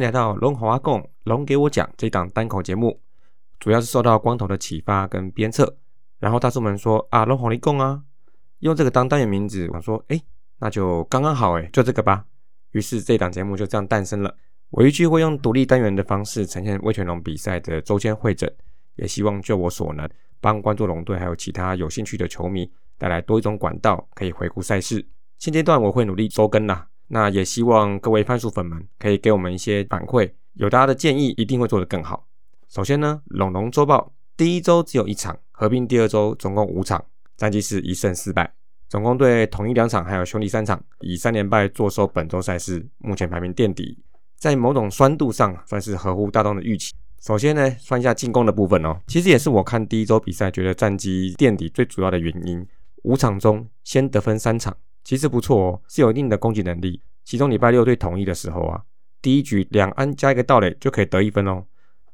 来到龙华共龙给我讲这档单口节目，主要是受到光头的启发跟鞭策。然后大叔们说啊，龙华你共啊，用这个当单元名字，我说哎，那就刚刚好哎，就这个吧。于是这档节目就这样诞生了。我预计会用独立单元的方式呈现威权龙比赛的周间会诊，也希望就我所能，帮关注龙队还有其他有兴趣的球迷带来多一种管道，可以回顾赛事。现阶段我会努力周更啦。那也希望各位番薯粉们可以给我们一些反馈，有大家的建议，一定会做得更好。首先呢，龙龙周报第一周只有一场，合并第二周总共五场，战绩是一胜四败，总共对统一两场，还有兄弟三场，以三连败坐收本周赛事，目前排名垫底，在某种酸度上算是合乎大众的预期。首先呢，算一下进攻的部分哦，其实也是我看第一周比赛觉得战绩垫底最主要的原因，五场中先得分三场。其实不错哦，是有一定的攻击能力。其中礼拜六对统一的时候啊，第一局两安加一个盗垒就可以得一分哦。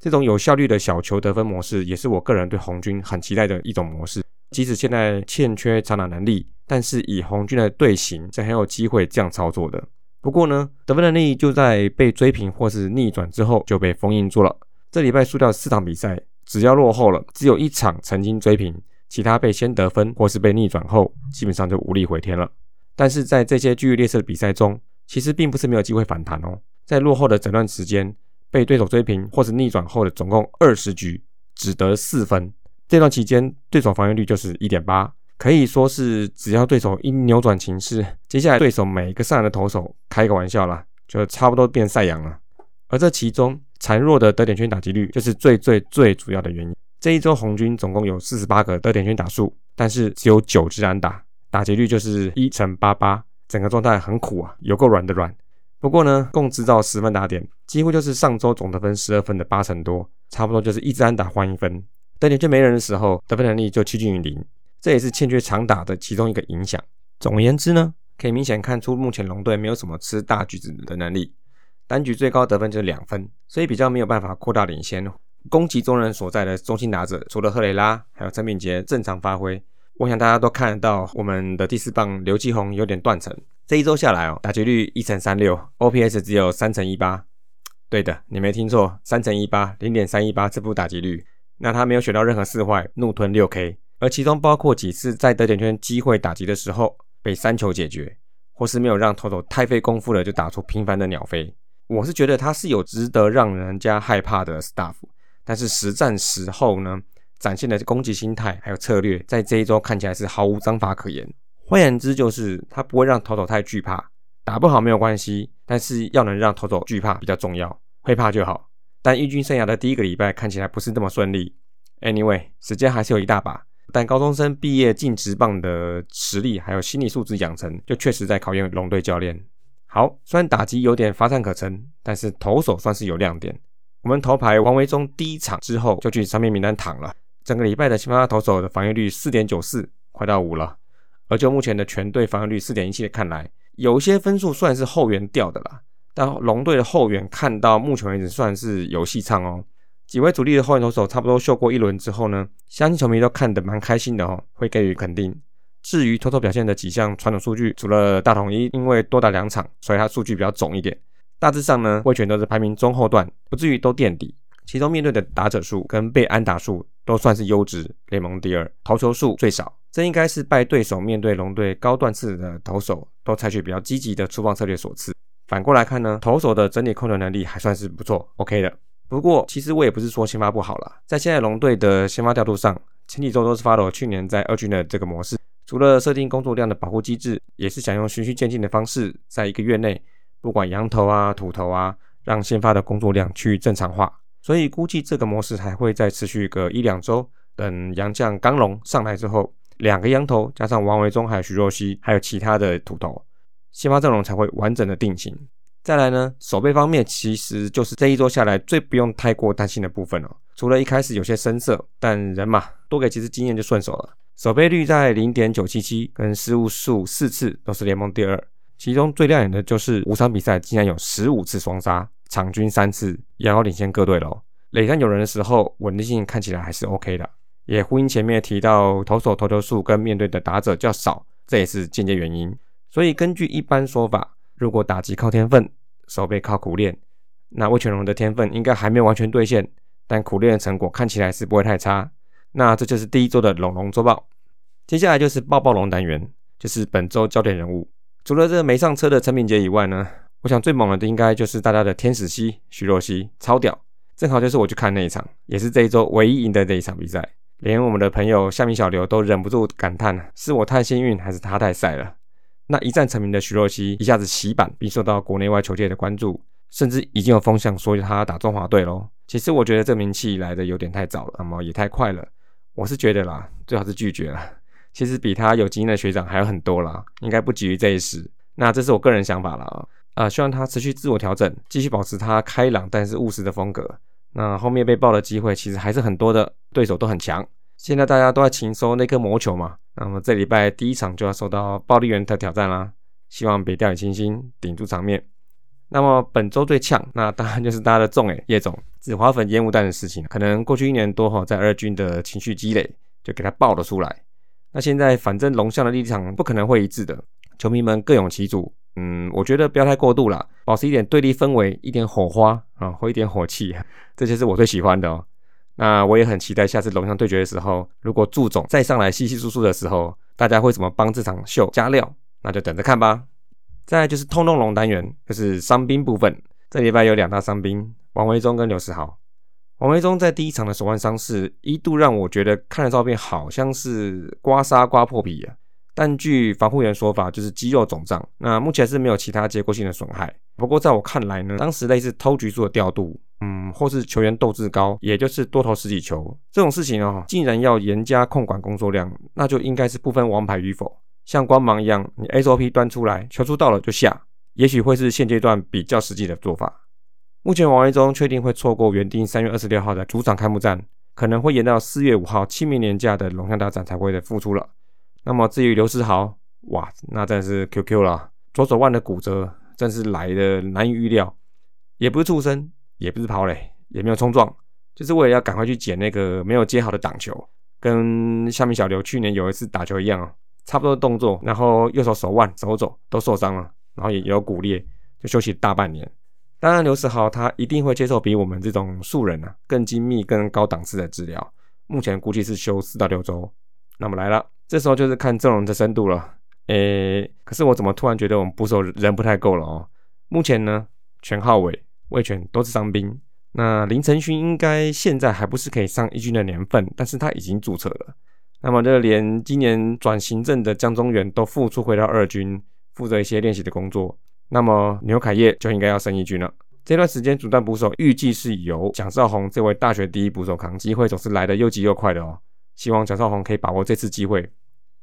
这种有效率的小球得分模式，也是我个人对红军很期待的一种模式。即使现在欠缺长打能力，但是以红军的队形是很有机会这样操作的。不过呢，得分能力就在被追平或是逆转之后就被封印住了。这礼拜输掉四场比赛，只要落后了，只有一场曾经追平，其他被先得分或是被逆转后，基本上就无力回天了。但是在这些据列色的比赛中，其实并不是没有机会反弹哦。在落后的整段时间，被对手追平或是逆转后的总共二十局，只得四分。这段期间，对手防御率就是一点八，可以说是只要对手一扭转情势，接下来对手每一个上来的投手开个玩笑啦，就差不多变赛扬了。而这其中孱弱的得点圈打击率，就是最最最主要的原因。这一周红军总共有四十八个得点圈打数，但是只有九支安打。打击率就是一乘八八，整个状态很苦啊，有够软的软。不过呢，共制造十分打点，几乎就是上周总得分十二分的八成多，差不多就是一支安打换一分。得点圈没人的时候，得分能力就趋近于零，这也是欠缺长打的其中一个影响。总而言之呢，可以明显看出目前龙队没有什么吃大橘子的能力，单局最高得分就是两分，所以比较没有办法扩大领先。攻击中人所在的中心打者，除了赫雷拉，还有陈敏杰正常发挥。我想大家都看得到，我们的第四棒刘继宏有点断层。这一周下来哦，打击率一乘三六，OPS 只有三乘一八。对的，你没听错，三乘一八，零点三一八这部打击率。那他没有选到任何四坏，怒吞六 K，而其中包括几次在得点圈机会打击的时候被三球解决，或是没有让投手太费功夫了就打出平凡的鸟飞。我是觉得他是有值得让人家害怕的 staff，但是实战时候呢？展现的攻击心态还有策略，在这一周看起来是毫无章法可言。换言之，就是他不会让投手太惧怕，打不好没有关系，但是要能让投手惧怕比较重要，会怕就好。但义军生涯的第一个礼拜看起来不是那么顺利。Anyway，时间还是有一大把，但高中生毕业进职棒的实力还有心理素质养成，就确实在考验龙队教练。好，虽然打击有点乏善可陈，但是投手算是有亮点。我们头牌王维忠第一场之后就去上面名单躺了。整个礼拜的先发投手的防御率四点九四，快到五了。而就目前的全队防御率四点一七看来，有些分数算是后援掉的啦。但龙队的后援看到目前为止算是有戏唱哦。几位主力的后援投手差不多秀过一轮之后呢，相信球迷都看得蛮开心的哦，会给予肯定。至于偷偷表现的几项传统数据，除了大统一因为多打两场，所以他数据比较肿一点，大致上呢，会全都是排名中后段，不至于都垫底。其中面对的打者数跟被安打数都算是优质，联盟第二，投球数最少，这应该是拜对手面对龙队高段次的投手都采取比较积极的出棒策略所赐。反过来看呢，投手的整体控球能力还算是不错，OK 的。不过其实我也不是说先发不好了，在现在龙队的先发调度上，前几周都是 follow 去年在二军的这个模式，除了设定工作量的保护机制，也是想用循序渐进的方式，在一个月内，不管羊头啊、土头啊，让先发的工作量趋于正常化。所以估计这个模式还会再持续个一两周，等杨将刚龙上来之后，两个羊头加上王维忠还有徐若曦，还有其他的土头，先发阵容才会完整的定型。再来呢，守备方面其实就是这一周下来最不用太过担心的部分了。除了一开始有些生涩，但人嘛多给几次经验就顺手了。守备率在零点九七七，跟失误数四次都是联盟第二，其中最亮眼的就是五场比赛竟然有十五次双杀。场均三次，遥遥领先各队喽。垒上有人的时候，稳定性看起来还是 OK 的，也呼应前面提到投手投球数跟面对的打者较少，这也是间接原因。所以根据一般说法，如果打击靠天分，守备靠苦练，那魏全龙的天分应该还没完全兑现，但苦练的成果看起来是不会太差。那这就是第一周的龙龙周报。接下来就是抱抱龙单元，就是本周焦点人物。除了这个没上车的陈敏杰以外呢，我想最猛的应该就是大家的天使西徐若曦，超屌。正好就是我去看那一场，也是这一周唯一赢的这一场比赛。连我们的朋友夏米小刘都忍不住感叹：是我太幸运，还是他太晒了？那一战成名的徐若曦一下子洗版，并受到国内外球界的关注，甚至已经有风向说他打中华队喽。其实我觉得这名气来的有点太早了，那么也太快了。我是觉得啦，最好是拒绝了。其实比他有经验的学长还有很多啦，应该不急于这一时。那这是我个人想法了啊。希望他持续自我调整，继续保持他开朗但是务实的风格。那后面被爆的机会其实还是很多的，对手都很强。现在大家都在勤收那颗魔球嘛，那么这礼拜第一场就要受到暴力员的挑战啦。希望别掉以轻心，顶住场面。那么本周最呛，那当然就是大家的重诶，叶总紫花粉烟雾弹的事情，可能过去一年多哈，在二军的情绪积累，就给他爆了出来。那现在反正龙象的立场不可能会一致的，球迷们各有其主。嗯，我觉得不要太过度了，保持一点对立氛围，一点火花啊，或一点火气，这就是我最喜欢的哦。那我也很期待下次龙象对决的时候，如果祝总再上来稀稀疏疏的时候，大家会怎么帮这场秀加料？那就等着看吧。再就是通通龙单元，就是伤兵部分。这礼拜有两大伤兵，王维忠跟刘世豪。王维忠在第一场的手腕伤势，一度让我觉得看了照片好像是刮痧刮破皮啊。但据防护员说法，就是肌肉肿胀。那目前是没有其他结构性的损害。不过在我看来呢，当时类似偷局数的调度，嗯，或是球员斗志高，也就是多投十几球这种事情哦，竟然要严加控管工作量，那就应该是不分王牌与否，像光芒一样，你 SOP 端出来，球出到了就下，也许会是现阶段比较实际的做法。目前王维忠确定会错过原定三月二十六号的主场开幕战，可能会延到四月五号清明年假的龙象大战才会的复出了。那么至于刘世豪，哇，那真是 QQ 了，左手腕的骨折真是来的难以预料，也不是触身，也不是跑垒，也没有冲撞，就是为了要赶快去捡那个没有接好的挡球，跟下面小刘去年有一次打球一样啊，差不多的动作，然后右手手腕、手肘都受伤了，然后也有骨裂，就休息大半年。当然，刘世豪他一定会接受比我们这种素人啊更精密、更高档次的治疗，目前估计是休四到六周。那么来了。这时候就是看阵容的深度了，诶，可是我怎么突然觉得我们捕手人不太够了哦？目前呢，全浩伟、魏全都是伤兵，那林承勋应该现在还不是可以上一军的年份，但是他已经注册了。那么这连今年转行政的江中元都复出回到二军，负责一些练习的工作，那么牛凯业就应该要升一军了。这段时间主战捕手预计是由蒋少红这位大学第一捕手扛，机会总是来的又急又快的哦。希望蒋少红可以把握这次机会。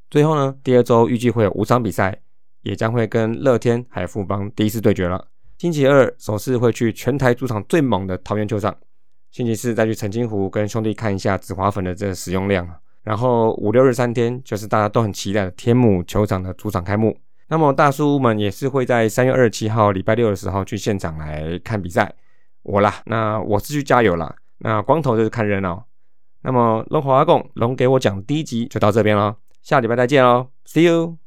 最后呢，第二周预计会有五场比赛，也将会跟乐天还有富邦第一次对决了。星期二首次会去全台主场最猛的桃园球场，星期四再去澄清湖跟兄弟看一下紫华粉的这个使用量。然后五六日三天就是大家都很期待的天母球场的主场开幕。那么大叔们也是会在三月二十七号礼拜六的时候去现场来看比赛。我啦，那我是去加油啦。那光头就是看热闹。那么龙华阿贡龙给我讲第一集就到这边了，下礼拜再见喽，See you。